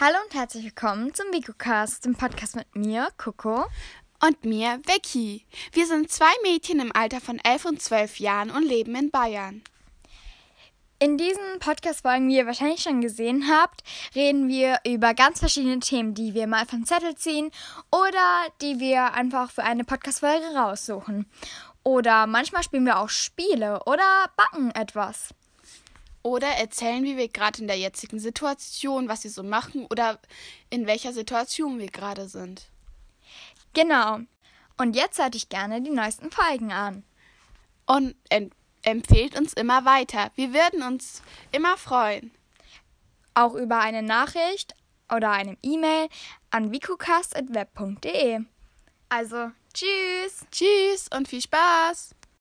Hallo und herzlich willkommen zum VicoCast, dem Podcast mit mir, Coco. Und mir, Vicky. Wir sind zwei Mädchen im Alter von 11 und 12 Jahren und leben in Bayern. In diesen Podcast-Folgen, wie ihr wahrscheinlich schon gesehen habt, reden wir über ganz verschiedene Themen, die wir mal vom Zettel ziehen oder die wir einfach für eine Podcast-Folge raussuchen. Oder manchmal spielen wir auch Spiele oder backen etwas. Oder erzählen, wie wir gerade in der jetzigen Situation, was wir so machen oder in welcher Situation wir gerade sind. Genau. Und jetzt hört ich gerne die neuesten Folgen an. Und empfehlt uns immer weiter. Wir würden uns immer freuen. Auch über eine Nachricht oder eine E-Mail an vicocast.web.de. Also, tschüss. Tschüss und viel Spaß.